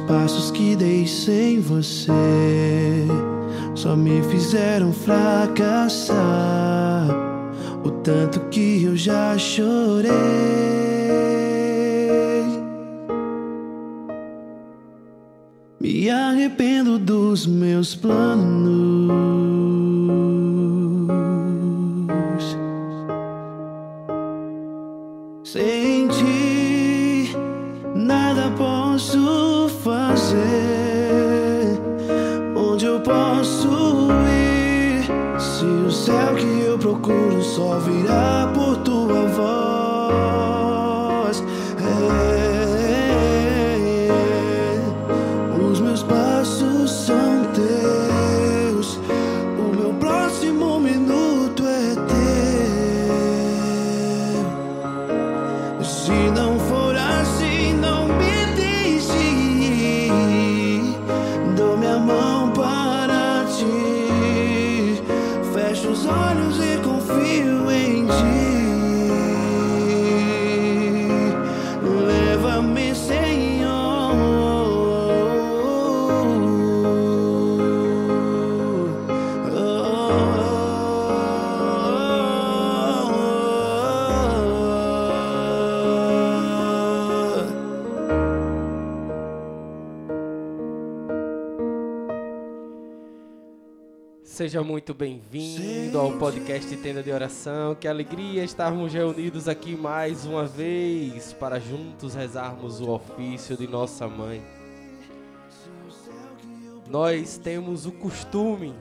passos que dei sem você só me fizeram fracassar. O tanto que eu já chorei. Me arrependo dos meus planos. Seja muito bem-vindo ao podcast Tenda de Oração. Que alegria estarmos reunidos aqui mais uma vez para juntos rezarmos o ofício de nossa mãe. Nós temos o costume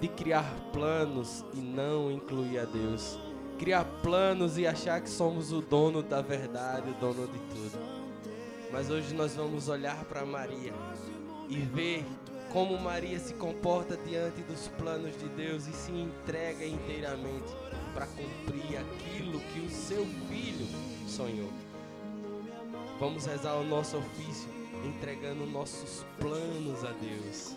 de criar planos e não incluir a Deus. Criar planos e achar que somos o dono da verdade, o dono de tudo. Mas hoje nós vamos olhar para Maria e ver como Maria se comporta diante dos planos de Deus e se entrega inteiramente para cumprir aquilo que o seu filho sonhou. Vamos rezar o nosso ofício entregando nossos planos a Deus.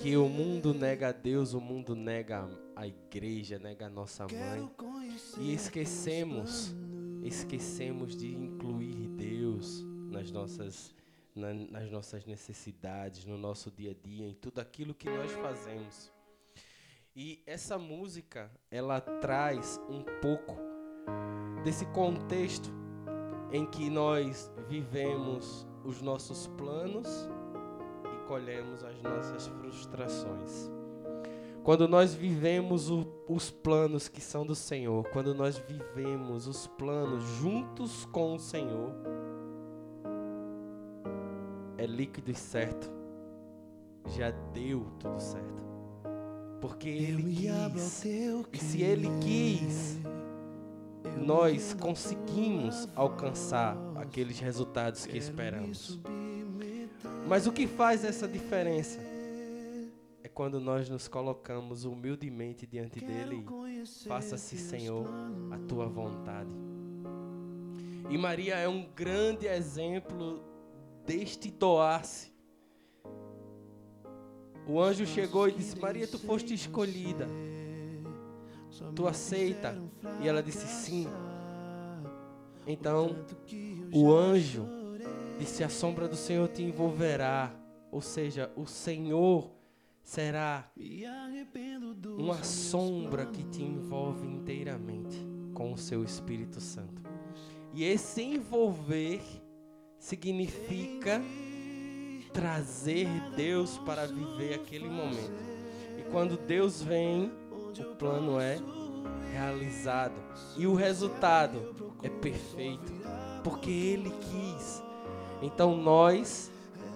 Que o mundo nega a Deus, o mundo nega a igreja, nega a nossa mãe. E esquecemos, esquecemos de incluir Deus nas nossas, na- nas nossas necessidades, no nosso dia a dia, em tudo aquilo que nós fazemos. E essa música, ela traz um pouco desse contexto em que nós vivemos os nossos planos colhemos as nossas frustrações. Quando nós vivemos o- os planos que são do Senhor, quando nós vivemos os planos juntos com o Senhor, é líquido e certo. Já deu tudo certo. Porque Ele quis. E se Ele quis, nós conseguimos alcançar aqueles resultados que esperamos. Mas o que faz essa diferença é quando nós nos colocamos humildemente diante dele e faça-se, Senhor, a tua vontade. E Maria é um grande exemplo deste doar-se. O anjo chegou e disse: Maria, tu foste escolhida. Tu aceita? E ela disse: Sim. Então o anjo disse: A sombra do Senhor te envolverá. Ou seja, o Senhor será uma sombra que te envolve inteiramente com o seu Espírito Santo. E esse envolver significa trazer Deus para viver aquele momento. E quando Deus vem, o plano é realizado. E o resultado é perfeito, porque Ele quis. Então nós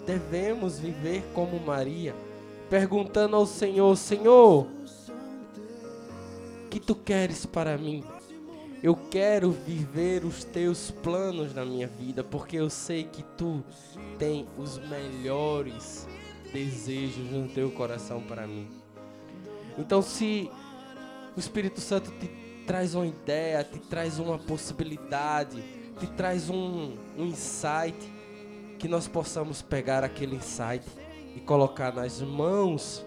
devemos viver como Maria, perguntando ao Senhor: Senhor, que tu queres para mim? Eu quero viver os teus planos na minha vida, porque eu sei que tu tem os melhores desejos no teu coração para mim. Então, se o Espírito Santo te traz uma ideia, te traz uma possibilidade, te traz um, um insight, que nós possamos pegar aquele insight e colocar nas mãos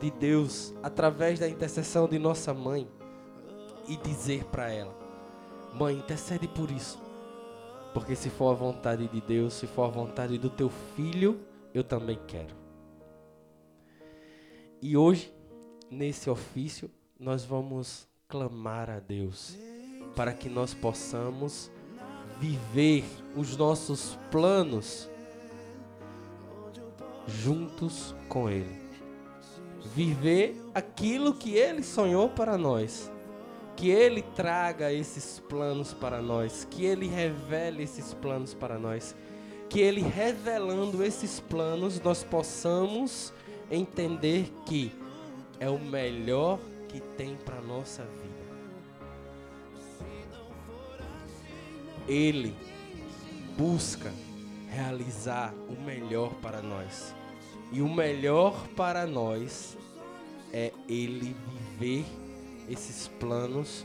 de Deus através da intercessão de nossa mãe e dizer para ela: Mãe, intercede por isso. Porque se for a vontade de Deus, se for a vontade do teu filho, eu também quero. E hoje, nesse ofício, nós vamos clamar a Deus para que nós possamos viver os nossos planos juntos com Ele. Viver aquilo que Ele sonhou para nós. Que Ele traga esses planos para nós. Que Ele revele esses planos para nós. Que Ele revelando esses planos, nós possamos entender que é o melhor que tem para nossa vida. Ele busca realizar o melhor para nós. E o melhor para nós é Ele viver esses planos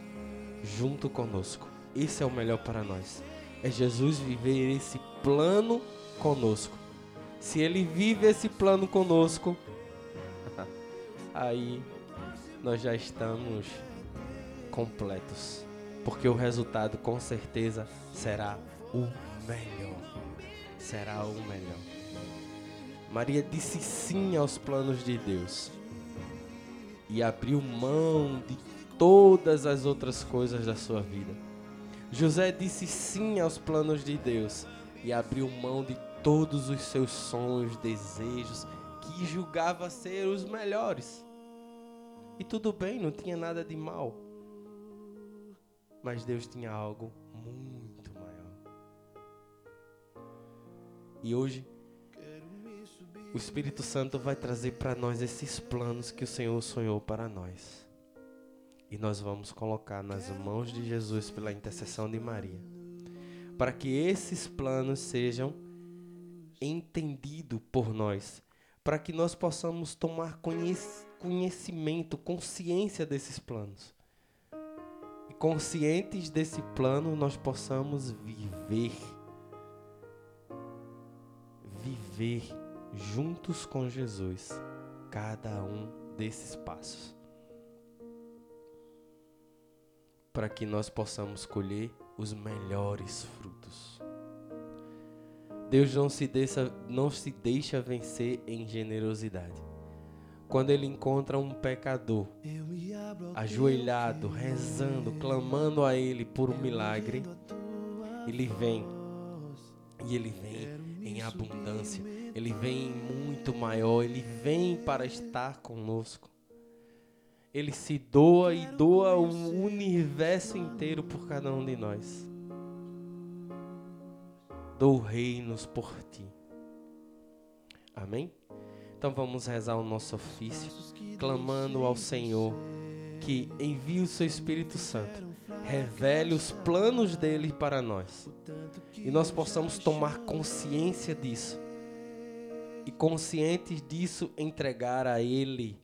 junto conosco. Esse é o melhor para nós. É Jesus viver esse plano conosco. Se Ele vive esse plano conosco, aí nós já estamos completos. Porque o resultado com certeza será o melhor. Será o melhor. Maria disse sim aos planos de Deus e abriu mão de todas as outras coisas da sua vida. José disse sim aos planos de Deus e abriu mão de todos os seus sonhos, desejos que julgava ser os melhores. E tudo bem, não tinha nada de mal. Mas Deus tinha algo muito E hoje, o Espírito Santo vai trazer para nós esses planos que o Senhor sonhou para nós. E nós vamos colocar nas mãos de Jesus pela intercessão de Maria. Para que esses planos sejam entendidos por nós. Para que nós possamos tomar conhecimento consciência desses planos. E conscientes desse plano, nós possamos viver. Viver juntos com Jesus cada um desses passos. Para que nós possamos colher os melhores frutos. Deus não se deixa, não se deixa vencer em generosidade. Quando ele encontra um pecador ajoelhado, rezando, clamando a ele por um milagre, ele vem. e ele vem em abundância, ele vem muito maior, ele vem para estar conosco. Ele se doa e doa o universo inteiro por cada um de nós. Dou reinos por ti. Amém? Então vamos rezar o nosso ofício, clamando ao Senhor que envie o seu Espírito Santo, revele os planos dele para nós. E nós possamos tomar consciência disso. E conscientes disso entregar a Ele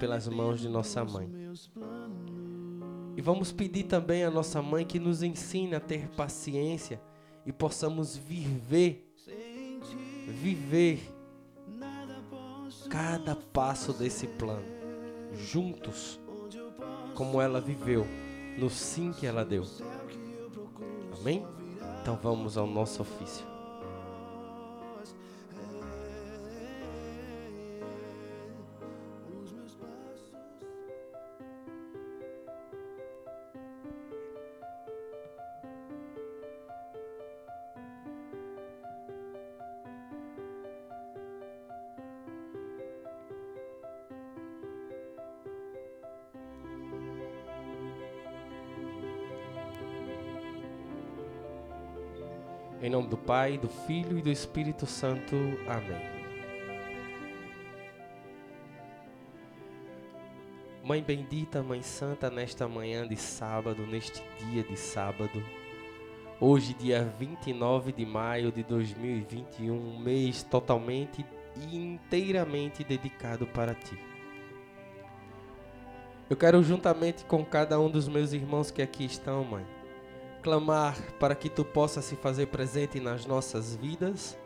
pelas mãos de nossa mãe. E vamos pedir também à nossa mãe que nos ensine a ter paciência e possamos viver, viver cada passo desse plano, juntos, como ela viveu, no sim que ela deu. Amém? Então vamos ao nosso ofício. Em nome do Pai, do Filho e do Espírito Santo. Amém. Mãe bendita, Mãe Santa, nesta manhã de sábado, neste dia de sábado, hoje, dia 29 de maio de 2021, um mês totalmente e inteiramente dedicado para Ti. Eu quero, juntamente com cada um dos meus irmãos que aqui estão, Mãe, clamar para que tu possa se fazer presente nas nossas vidas,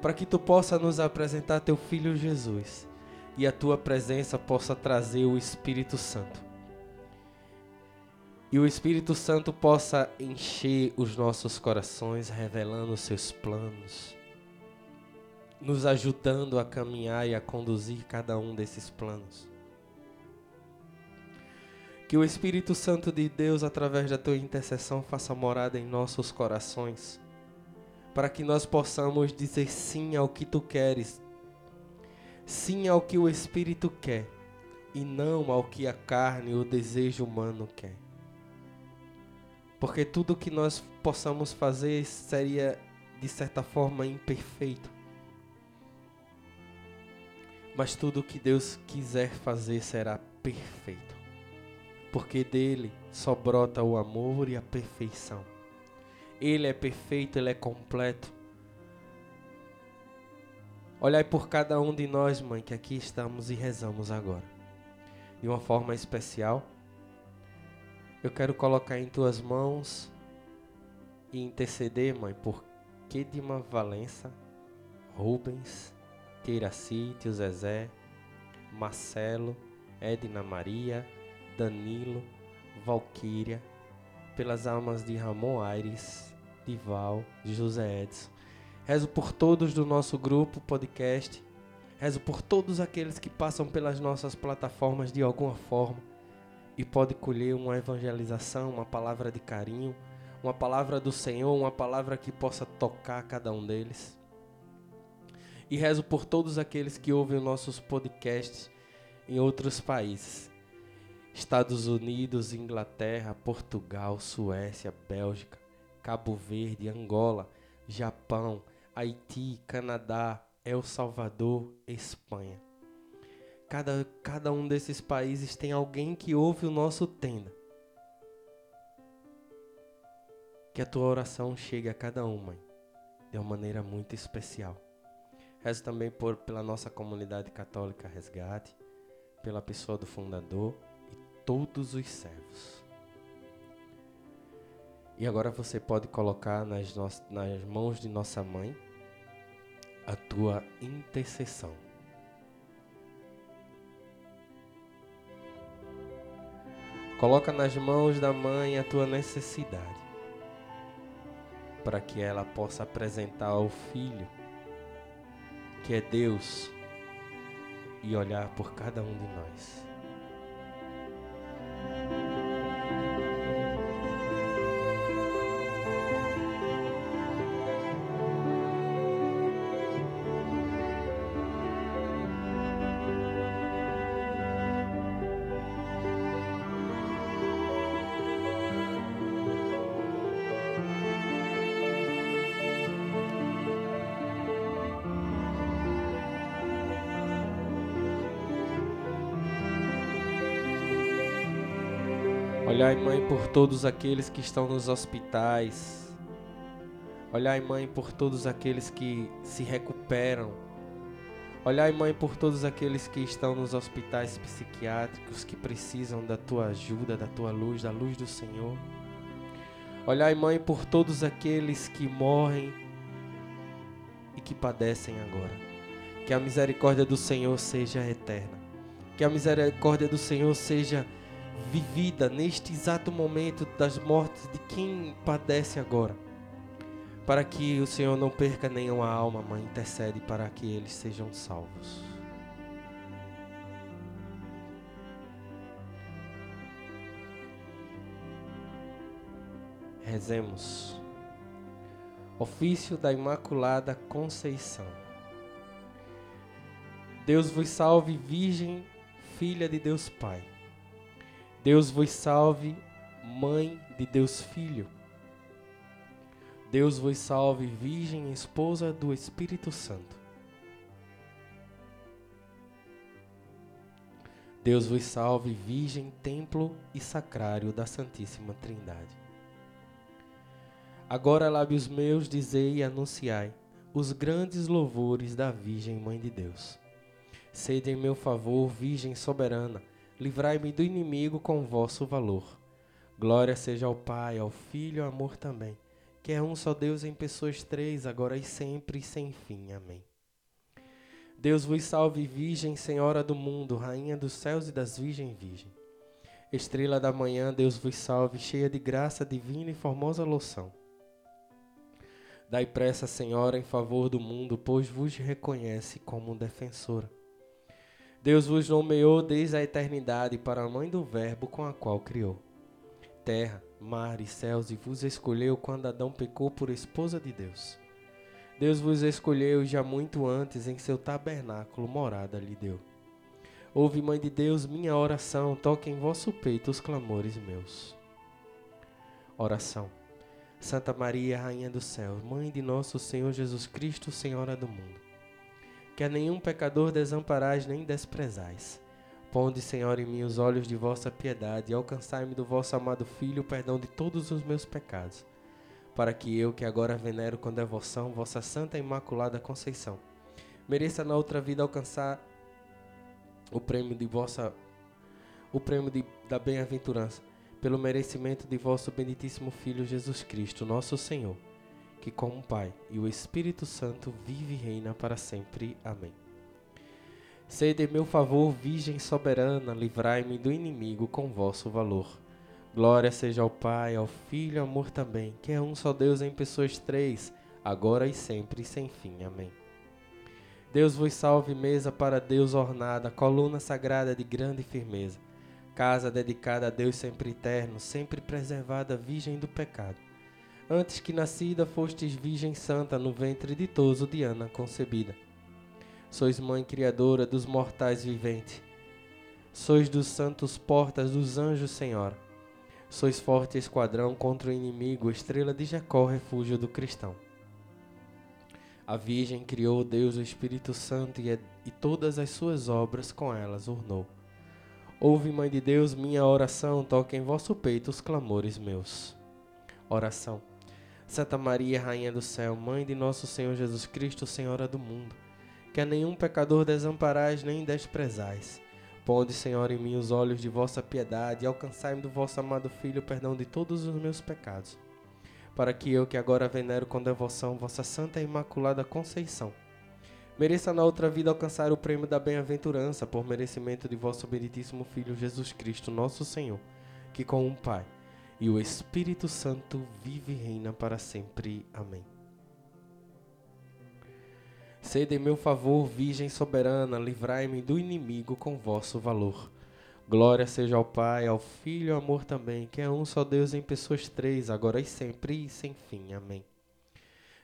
para que tu possa nos apresentar teu filho Jesus e a tua presença possa trazer o Espírito Santo. E o Espírito Santo possa encher os nossos corações, revelando os seus planos, nos ajudando a caminhar e a conduzir cada um desses planos. Que o Espírito Santo de Deus, através da tua intercessão, faça morada em nossos corações, para que nós possamos dizer sim ao que tu queres, sim ao que o Espírito quer, e não ao que a carne e o desejo humano quer. Porque tudo que nós possamos fazer seria, de certa forma, imperfeito. Mas tudo que Deus quiser fazer será perfeito porque dele só brota o amor e a perfeição. Ele é perfeito, ele é completo. Olhai por cada um de nós, mãe, que aqui estamos e rezamos agora. De uma forma especial, eu quero colocar em tuas mãos e interceder, mãe, por Kedima Valença, Rubens, Keiraci, Tio Zezé, Marcelo, Edna Maria, Danilo, Valquíria, pelas almas de Ramon Aires, de Val, de José Edson. Rezo por todos do nosso grupo podcast. Rezo por todos aqueles que passam pelas nossas plataformas de alguma forma e pode colher uma evangelização, uma palavra de carinho, uma palavra do Senhor, uma palavra que possa tocar cada um deles. E rezo por todos aqueles que ouvem nossos podcasts em outros países Estados Unidos, Inglaterra, Portugal, Suécia, Bélgica, Cabo Verde, Angola, Japão, Haiti, Canadá, El Salvador, Espanha. Cada, cada um desses países tem alguém que ouve o nosso tenda. Que a tua oração chegue a cada um, mãe, de uma maneira muito especial. Rezo também por, pela nossa comunidade católica Resgate, pela pessoa do fundador todos os servos. E agora você pode colocar nas, no nas mãos de nossa mãe a tua intercessão. Coloca nas mãos da mãe a tua necessidade, para que ela possa apresentar ao filho, que é Deus, e olhar por cada um de nós. Olhai, Mãe, por todos aqueles que estão nos hospitais. Olhai, Mãe, por todos aqueles que se recuperam. Olhai, Mãe, por todos aqueles que estão nos hospitais psiquiátricos que precisam da tua ajuda, da tua luz, da luz do Senhor. Olhai, Mãe, por todos aqueles que morrem e que padecem agora. Que a misericórdia do Senhor seja eterna. Que a misericórdia do Senhor seja vivida neste exato momento das mortes de quem padece agora. Para que o Senhor não perca nenhuma alma, mãe, intercede para que eles sejam salvos. Rezemos. Ofício da Imaculada Conceição. Deus vos salve, Virgem, filha de Deus Pai. Deus vos salve, Mãe de Deus Filho. Deus vos salve, Virgem, esposa do Espírito Santo. Deus vos salve, Virgem, templo e sacrário da Santíssima Trindade. Agora, lábios meus, dizei e anunciai os grandes louvores da Virgem Mãe de Deus. Sede em meu favor, Virgem soberana, livrai-me do inimigo com vosso valor. Glória seja ao Pai, ao Filho e ao amor também, que é um só Deus em pessoas três, agora e sempre e sem fim. Amém. Deus vos salve, Virgem, Senhora do mundo, Rainha dos céus e das Virgem Virgem. Estrela da manhã, Deus vos salve, cheia de graça divina e formosa loção. Dai pressa, Senhora, em favor do mundo, pois vos reconhece como defensora. Deus vos nomeou desde a eternidade para a mãe do Verbo com a qual criou. Terra, mar e céus, e vos escolheu quando Adão pecou por esposa de Deus. Deus vos escolheu já muito antes em seu tabernáculo morada lhe deu. Ouve, Mãe de Deus, minha oração, toque em vosso peito os clamores meus. Oração. Santa Maria, Rainha do céu, Mãe de nosso Senhor Jesus Cristo, Senhora do mundo que a nenhum pecador desamparais nem desprezais. Ponde, Senhor, em mim os olhos de vossa piedade e alcançai-me do vosso amado Filho o perdão de todos os meus pecados, para que eu, que agora venero com devoção vossa Santa e Imaculada Conceição, mereça na outra vida alcançar o prêmio de vossa o prêmio de, da bem-aventurança, pelo merecimento de vosso benditíssimo Filho Jesus Cristo, nosso Senhor que com o Pai e o Espírito Santo vive e reina para sempre. Amém. Sede meu favor, Virgem soberana, livrai-me do inimigo com vosso valor. Glória seja ao Pai, ao Filho amor também, que é um só Deus em pessoas três, agora e sempre e sem fim. Amém. Deus vos salve, mesa para Deus ornada, coluna sagrada de grande firmeza, casa dedicada a Deus sempre eterno, sempre preservada, virgem do pecado Antes que nascida fostes virgem santa no ventre ditoso de Ana concebida. Sois mãe criadora dos mortais viventes. Sois dos santos portas dos anjos, Senhora. Sois forte esquadrão contra o inimigo, estrela de Jacó, refúgio do cristão. A Virgem criou Deus o Espírito Santo e, e todas as suas obras com elas ornou. Ouve, Mãe de Deus, minha oração, toque em vosso peito os clamores meus. Oração. Santa Maria, Rainha do Céu, Mãe de nosso Senhor Jesus Cristo, Senhora do mundo, que a nenhum pecador desamparais nem desprezais. Ponde, Senhor, em mim os olhos de vossa piedade e alcançai-me do vosso amado Filho o perdão de todos os meus pecados, para que eu, que agora venero com devoção vossa Santa e Imaculada Conceição, mereça na outra vida alcançar o prêmio da bem-aventurança por merecimento de vosso benditíssimo Filho Jesus Cristo, nosso Senhor, que com um Pai e o Espírito Santo vive e reina para sempre. Amém. Sede em meu favor, Virgem soberana, livrai-me do inimigo com vosso valor. Glória seja ao Pai, ao Filho e ao amor também, que é um só Deus em pessoas três, agora e sempre e sem fim. Amém.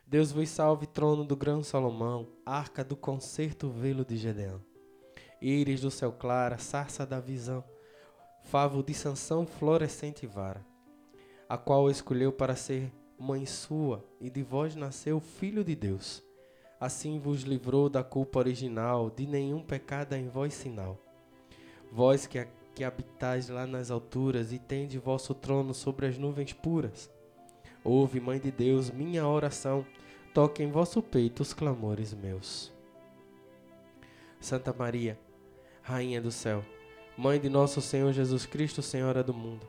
Deus vos salve, trono do grão Salomão, arca do concerto, velo de Gedeão. Íris do céu clara, sarça da visão, favo de Sansão, florescente vara a qual escolheu para ser mãe sua, e de vós nasceu o Filho de Deus. Assim vos livrou da culpa original, de nenhum pecado em vós sinal. Vós que, que habitais lá nas alturas e tende vosso trono sobre as nuvens puras. Ouve, Mãe de Deus, minha oração, toque em vosso peito os clamores meus. Santa Maria, Rainha do céu, Mãe de nosso Senhor Jesus Cristo, Senhora do mundo,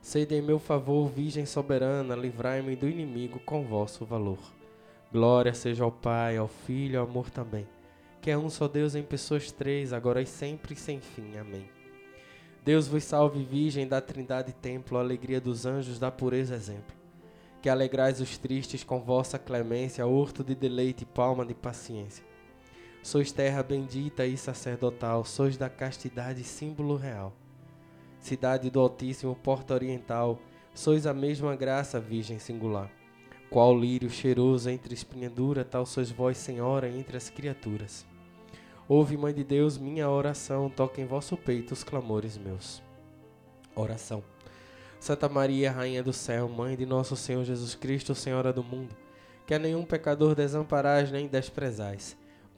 Sede em meu favor, Virgem soberana, livrai-me do inimigo com vosso valor. Glória seja ao Pai, ao Filho ao amor também, que é um só Deus em pessoas três, agora e sempre e sem fim. Amém. Deus vos salve, Virgem da Trindade Templo, alegria dos anjos, da pureza exemplo. Que alegrais os tristes com vossa clemência, horto de deleite e palma de paciência. Sois terra bendita e sacerdotal, sois da castidade símbolo real. Cidade do Altíssimo, porta oriental, sois a mesma graça, Virgem singular. Qual lírio cheiroso entre espinha dura, tal sois vós, Senhora, entre as criaturas. Ouve, Mãe de Deus, minha oração, toque em vosso peito os clamores meus. Oração. Santa Maria, Rainha do Céu, Mãe de nosso Senhor Jesus Cristo, Senhora do mundo, que a nenhum pecador desamparais nem desprezais.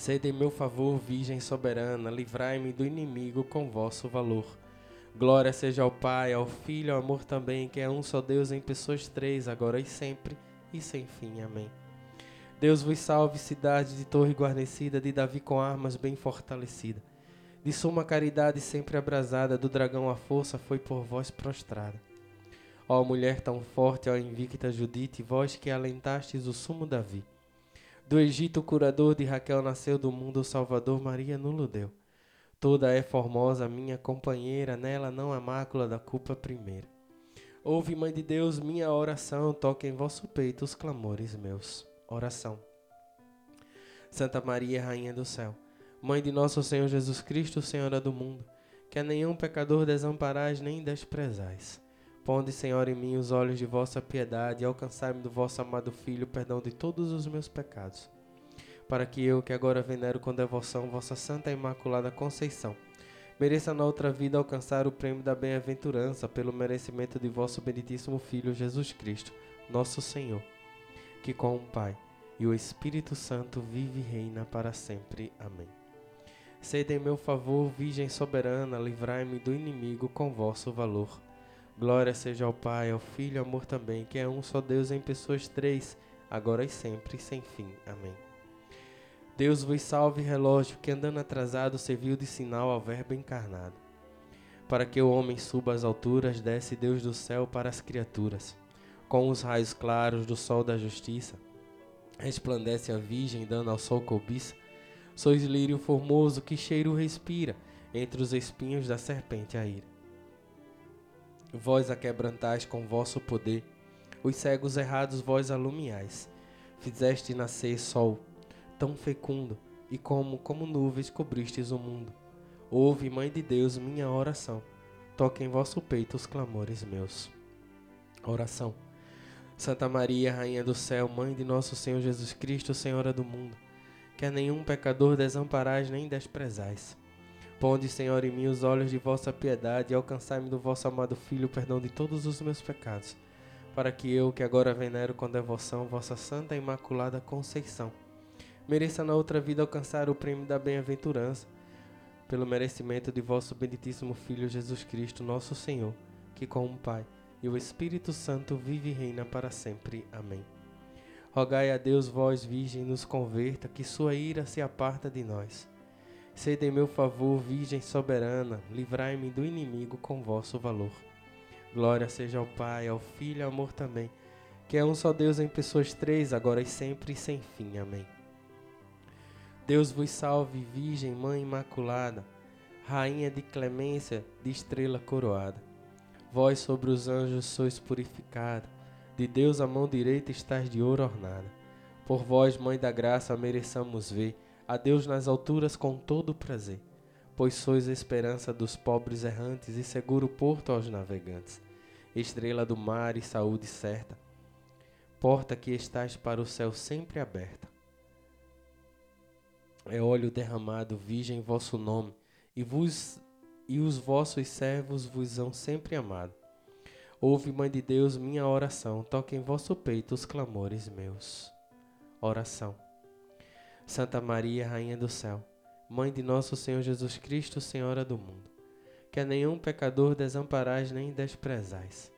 Sede em meu favor, Virgem soberana, livrai-me do inimigo com vosso valor. Glória seja ao Pai, ao Filho ao amor também, que é um só Deus em pessoas três, agora e sempre e sem fim. Amém. Deus vos salve, cidade de torre guarnecida, de Davi com armas bem fortalecida. De suma caridade sempre abrasada, do dragão a força foi por vós prostrada. Ó mulher tão forte, ó invicta Judite, vós que alentastes o sumo Davi. Do Egito o curador de Raquel nasceu, do mundo o Salvador Maria nulo deu. Toda é formosa, minha companheira, nela não há mácula da culpa primeira. Ouve, Mãe de Deus, minha oração, toque em vosso peito os clamores meus. Oração. Santa Maria, Rainha do Céu, Mãe de nosso Senhor Jesus Cristo, Senhora do mundo, que a nenhum pecador desamparais nem desprezais. Ponde, Senhor, em mim os olhos de vossa piedade e alcançai-me do vosso amado Filho perdão de todos os meus pecados, para que eu, que agora venero com devoção vossa Santa e Imaculada Conceição, mereça na outra vida alcançar o prêmio da bem-aventurança pelo merecimento de vosso benditíssimo Filho Jesus Cristo, nosso Senhor que com o Pai e o Espírito Santo vive e reina para sempre. Amém. Sede em meu favor, Virgem soberana, livrai-me do inimigo com vosso valor. Glória seja ao Pai, ao Filho e ao amor também, que é um só Deus em pessoas três, agora e sempre, sem fim. Amém. Deus vos salve, relógio, que andando atrasado serviu de sinal ao Verbo encarnado. Para que o homem suba às alturas, desce Deus do céu para as criaturas com os raios claros do sol da justiça. Resplandece a Virgem, dando ao sol cobiça. Sois lírio formoso que cheiro respira entre os espinhos da serpente a ira. Vós a quebrantais com vosso poder, os cegos errados vós alumiais. Fizeste nascer sol tão fecundo, e como como nuvens cobristes o mundo. Ouve, Mãe de Deus, minha oração. Toque em vosso peito os clamores meus. Oração. Santa Maria, Rainha do Céu, Mãe de nosso Senhor Jesus Cristo, Senhora do mundo, que a nenhum pecador desamparais nem desprezais. Ponde, Senhor, em mim os olhos de vossa piedade e alcançai-me do vosso amado Filho o perdão de todos os meus pecados, para que eu, que agora venero com devoção vossa Santa e Imaculada Conceição, mereça na outra vida alcançar o prêmio da bem-aventurança, pelo merecimento de vosso benditíssimo Filho Jesus Cristo, nosso Senhor, que com o Pai e o Espírito Santo vive e reina para sempre. Amém. Rogai a Deus, vós, Virgem, nos converta, que sua ira se aparta de nós. Sede em meu favor, Virgem soberana, livrai-me do inimigo com vosso valor. Glória seja ao Pai, ao Filho e ao amor também, que é um só Deus em pessoas três, agora e sempre e sem fim. Amém. Deus vos salve, Virgem, Mãe Imaculada, Rainha de clemência, de estrela coroada. Vós sobre os anjos sois purificada, de Deus a mão direita estás de ouro ornada. Por vós, Mãe da Graça, mereçamos ver a Deus nas alturas com todo prazer. pois sois a esperança dos pobres errantes e seguro porto aos navegantes, estrela do mar e saúde certa, porta que estás para o céu sempre aberta. É óleo derramado, virgem vosso nome, e vos e os vossos servos vos hão sempre amado. Ouve, Mãe de Deus, minha oração, toque em vosso peito os clamores meus. Oração. Santa Maria, Rainha do Céu, Mãe de nosso Senhor Jesus Cristo, Senhora do mundo, que a nenhum pecador desamparais nem desprezais.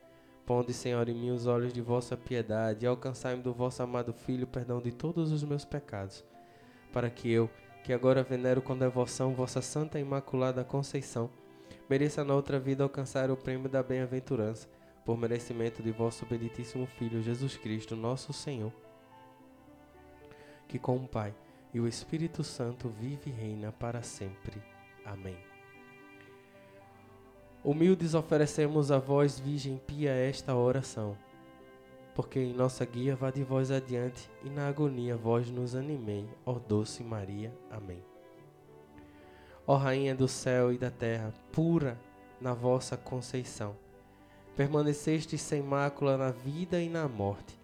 Ponde, Senhor, em mim os olhos de vossa piedade e alcançai-me do vosso amado Filho perdão de todos os meus pecados, para que eu, que agora venero com devoção vossa Santa Imaculada Conceição, mereça na outra vida alcançar o prêmio da bem-aventurança, por merecimento de vosso benditíssimo Filho Jesus Cristo, nosso Senhor, que com o Pai e o Espírito Santo vive e reina para sempre. Amém. Humildes oferecemos a vós, Virgem Pia, esta oração, porque em nossa guia vá de vós adiante e na agonia vós nos animei, ó doce Maria. Amém. Ó Rainha do céu e da terra, pura na vossa conceição, permaneceste sem mácula na vida e na morte.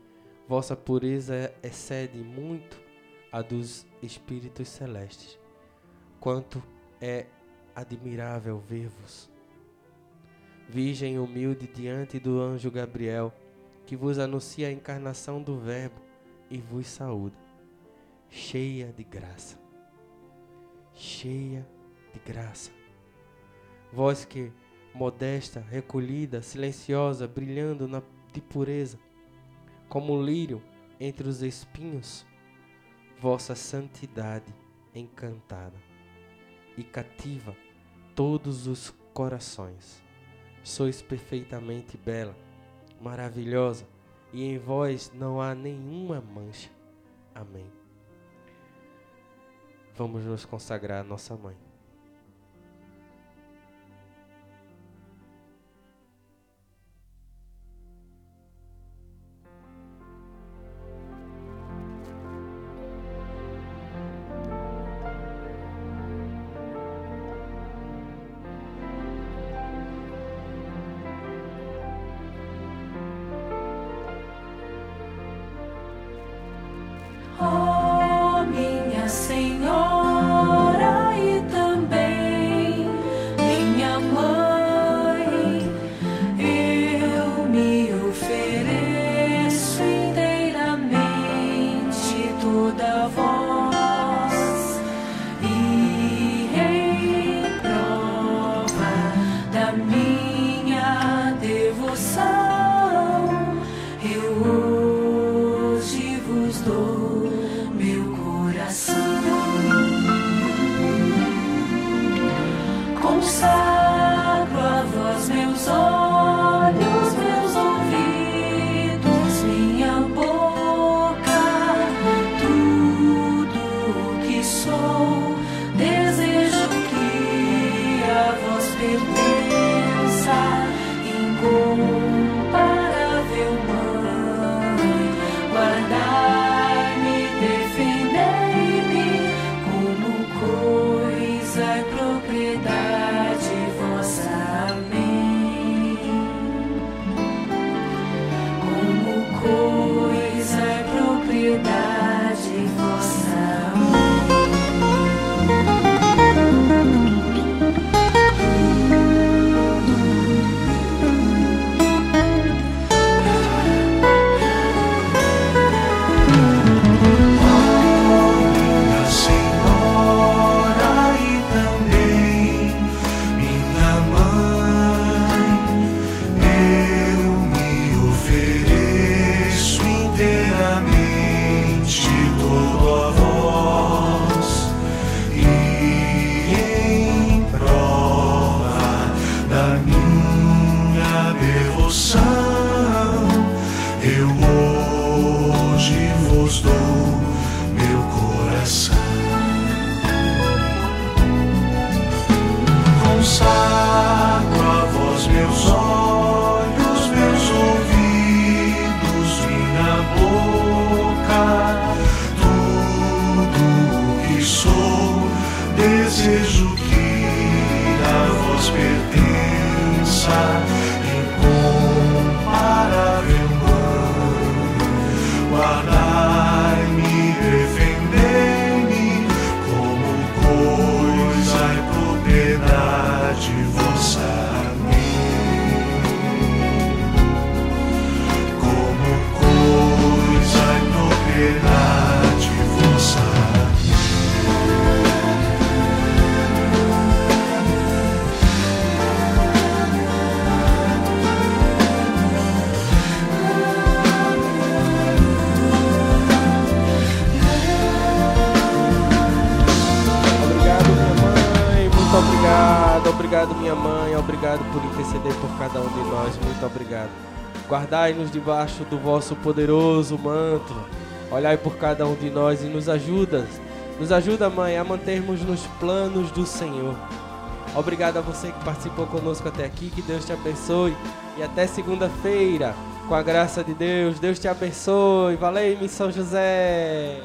Vossa pureza excede muito a dos espíritos celestes. Quanto é admirável ver-vos. Virgem humilde diante do anjo Gabriel, que vos anuncia a encarnação do Verbo e vos saúda, cheia de graça. Cheia de graça. Vós que, modesta, recolhida, silenciosa, brilhando na, de pureza, como um lírio entre os espinhos, vossa santidade encantada e cativa todos os corações. Sois perfeitamente bela, maravilhosa, e em vós não há nenhuma mancha. Amém. Vamos nos consagrar a nossa mãe. Cada um de nós. Muito obrigado. Guardai-nos debaixo do vosso poderoso manto. Olhai por cada um de nós e nos ajuda. Nos ajuda, Mãe, a mantermos nos planos do Senhor. Obrigado a você que participou conosco até aqui. Que Deus te abençoe. E até segunda-feira, com a graça de Deus. Deus te abençoe. Valeu, São José.